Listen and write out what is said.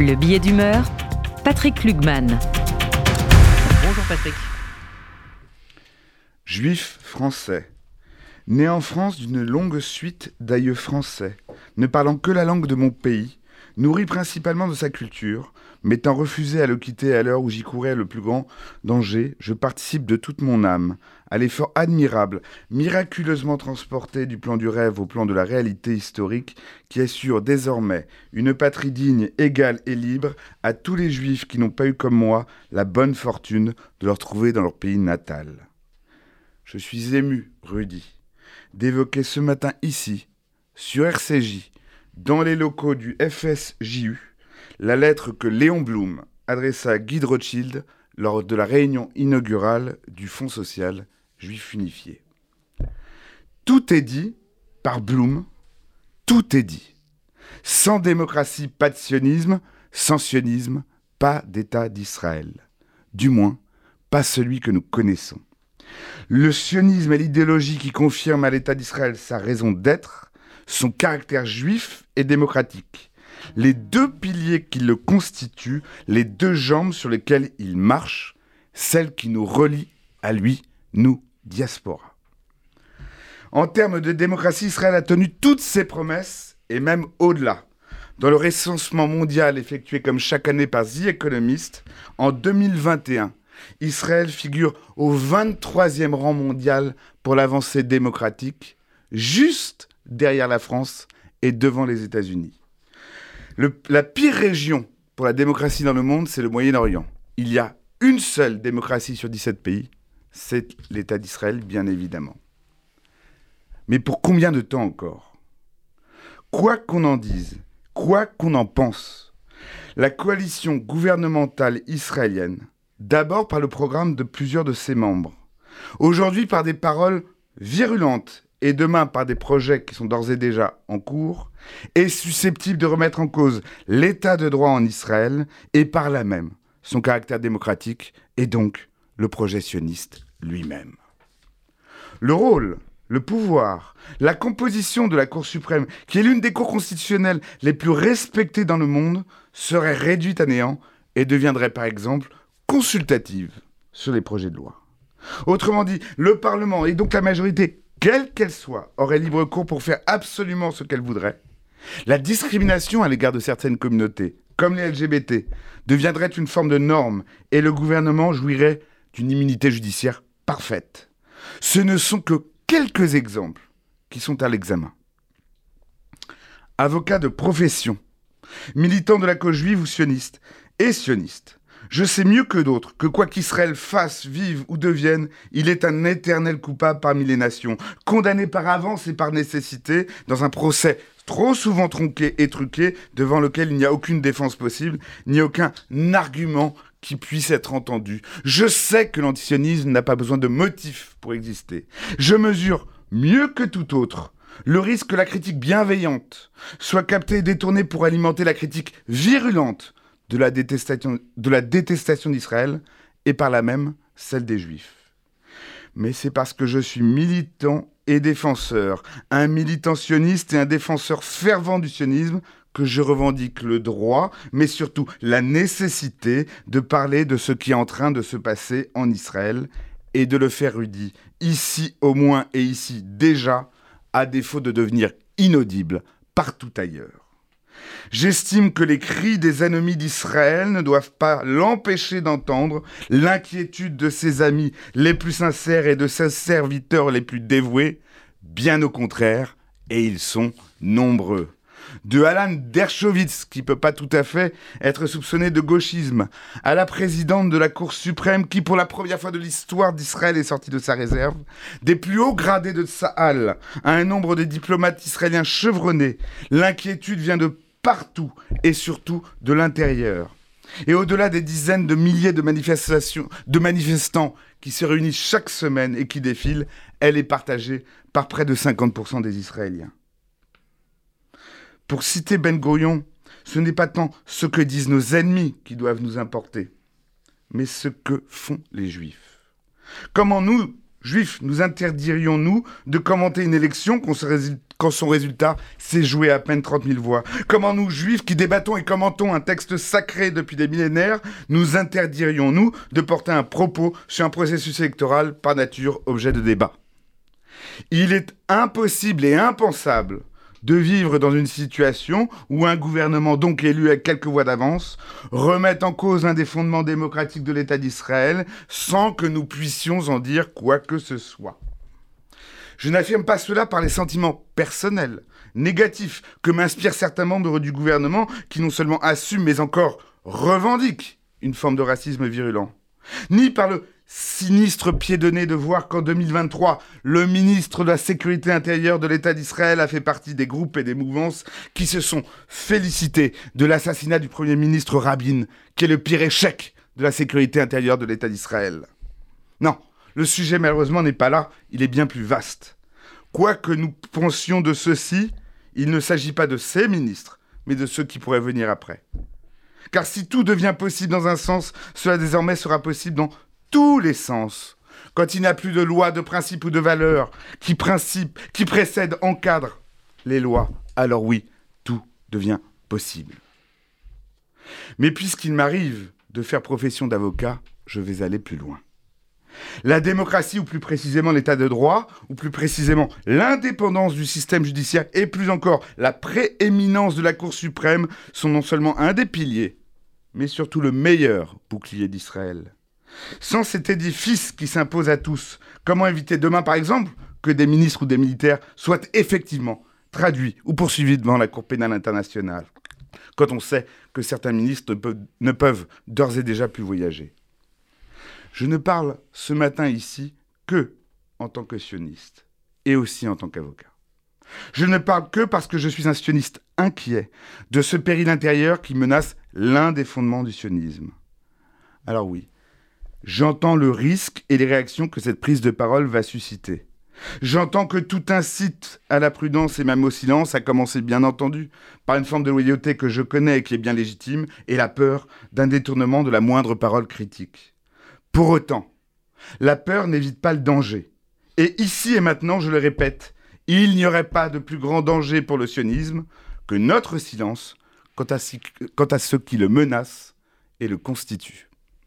Le billet d'humeur, Patrick Lugman. Bonjour Patrick. Juif français. Né en France d'une longue suite d'aïeux français, ne parlant que la langue de mon pays, nourri principalement de sa culture, m'étant refusé à le quitter à l'heure où j'y courais le plus grand danger, je participe de toute mon âme à l'effort admirable, miraculeusement transporté du plan du rêve au plan de la réalité historique, qui assure désormais une patrie digne, égale et libre à tous les juifs qui n'ont pas eu comme moi la bonne fortune de leur trouver dans leur pays natal. Je suis ému, Rudy, d'évoquer ce matin ici, sur RCJ, dans les locaux du FSJU, la lettre que Léon Blum adressa à Guy Rothschild lors de la réunion inaugurale du Fonds social juif unifié. Tout est dit par Blum, tout est dit. Sans démocratie, pas de sionisme, sans sionisme, pas d'État d'Israël. Du moins, pas celui que nous connaissons. Le sionisme est l'idéologie qui confirme à l'État d'Israël sa raison d'être, son caractère juif et démocratique. Les deux piliers qui le constituent, les deux jambes sur lesquelles il marche, celles qui nous relient à lui, nous, diaspora. En termes de démocratie, Israël a tenu toutes ses promesses, et même au-delà. Dans le recensement mondial effectué comme chaque année par The Economist, en 2021, Israël figure au 23e rang mondial pour l'avancée démocratique, juste derrière la France et devant les États-Unis. la pire région pour la démocratie dans le monde, c'est le Moyen-Orient. Il y a une seule démocratie sur 17 pays, c'est l'État d'Israël, bien évidemment. Mais pour combien de temps encore? Quoi qu'on en dise, quoi qu'on en pense, la coalition gouvernementale israélienne D'abord par le programme de plusieurs de ses membres. Aujourd'hui par des paroles virulentes et demain par des projets qui sont d'ores et déjà en cours, est susceptible de remettre en cause l'état de droit en Israël et par là même son caractère démocratique et donc le projet sioniste lui-même. Le rôle, le pouvoir, la composition de la Cour suprême, qui est l'une des cours constitutionnelles les plus respectées dans le monde, serait réduite à néant et deviendrait par exemple consultative sur les projets de loi. Autrement dit, le Parlement et donc la majorité, quelle qu'elle soit, aurait libre cours pour faire absolument ce qu'elle voudrait. La discrimination à l'égard de certaines communautés, comme les LGBT, deviendrait une forme de norme et le gouvernement jouirait d'une immunité judiciaire parfaite. Ce ne sont que quelques exemples qui sont à l'examen. Avocat de profession, militant de la cause juive ou sioniste, et sioniste, je sais mieux que d'autres que quoi qu'Israël fasse, vive ou devienne, il est un éternel coupable parmi les nations, condamné par avance et par nécessité dans un procès trop souvent tronqué et truqué, devant lequel il n'y a aucune défense possible, ni aucun argument qui puisse être entendu. Je sais que l'antisionisme n'a pas besoin de motifs pour exister. Je mesure mieux que tout autre le risque que la critique bienveillante soit captée et détournée pour alimenter la critique virulente de la détestation, d'Israël et par là même celle des Juifs. Mais c'est parce que je suis militant et défenseur, un militant sioniste et un défenseur fervent du sionisme, que je revendique le droit, mais surtout la nécessité de parler de ce qui est en train de se passer en Israël et de le faire rudi, ici au moins et ici déjà, à défaut de devenir inaudible partout ailleurs. J'estime que les cris des ennemis d'Israël ne doivent pas l'empêcher d'entendre l'inquiétude de ses amis les plus sincères et de ses serviteurs les plus dévoués. Bien au contraire, et ils sont nombreux de Alan Dershowitz, qui peut pas tout à fait être soupçonné de gauchisme, à la présidente de la Cour suprême, qui pour la première fois de l'histoire d'Israël est sortie de sa réserve, des plus hauts gradés de Tsahal, à un nombre de diplomates israéliens chevronnés, l'inquiétude vient de partout et surtout de l'intérieur. Et au-delà des dizaines de milliers de manifestants qui se réunissent chaque semaine et qui défilent, elle est partagée par près de 50% des Israéliens. Pour citer Ben Gurion, ce n'est pas tant ce que disent nos ennemis qui doivent nous importer, mais ce que font les Juifs. Comment nous, Juifs, nous interdirions-nous de commenter une élection quand son résultat s'est joué à peine 30 000 voix Comment nous, juifs, qui débattons et commentons un texte sacré depuis des millénaires, nous interdirions-nous de porter un propos sur un processus électoral par nature objet de débat? Il est impossible et impensable de vivre dans une situation où un gouvernement donc élu avec quelques voix d'avance remette en cause un des fondements démocratiques de l'État d'Israël sans que nous puissions en dire quoi que ce soit. Je n'affirme pas cela par les sentiments personnels, négatifs, que m'inspirent certains membres du gouvernement qui non seulement assument mais encore revendiquent une forme de racisme virulent, ni par le sinistre pied de nez de voir qu'en 2023, le ministre de la Sécurité intérieure de l'État d'Israël a fait partie des groupes et des mouvances qui se sont félicités de l'assassinat du Premier ministre Rabin, qui est le pire échec de la sécurité intérieure de l'État d'Israël. Non, le sujet malheureusement n'est pas là, il est bien plus vaste. Quoi que nous pensions de ceci, il ne s'agit pas de ces ministres, mais de ceux qui pourraient venir après. Car si tout devient possible dans un sens, cela désormais sera possible dans tous les sens. Quand il n'y a plus de loi, de principe ou de valeur qui, principe, qui précède, encadre les lois, alors oui, tout devient possible. Mais puisqu'il m'arrive de faire profession d'avocat, je vais aller plus loin. La démocratie, ou plus précisément l'état de droit, ou plus précisément l'indépendance du système judiciaire, et plus encore la prééminence de la Cour suprême, sont non seulement un des piliers, mais surtout le meilleur bouclier d'Israël. Sans cet édifice qui s'impose à tous, comment éviter demain, par exemple, que des ministres ou des militaires soient effectivement traduits ou poursuivis devant la Cour pénale internationale, quand on sait que certains ministres ne peuvent, d'ores et déjà plus voyager? Je ne parle ce matin ici que en tant que sioniste et aussi en tant qu'avocat. Je ne parle que parce que je suis un sioniste inquiet de ce péril intérieur qui menace l'un des fondements du sionisme. Alors oui, J'entends le risque et les réactions que cette prise de parole va susciter. J'entends que tout incite à la prudence et même au silence, à commencer bien entendu par une forme de loyauté que je connais et qui est bien légitime, et la peur d'un détournement de la moindre parole critique. Pour autant, la peur n'évite pas le danger. Et ici et maintenant, je le répète, il n'y aurait pas de plus grand danger pour le sionisme que notre silence quant à, ce qui le menace et le constitue.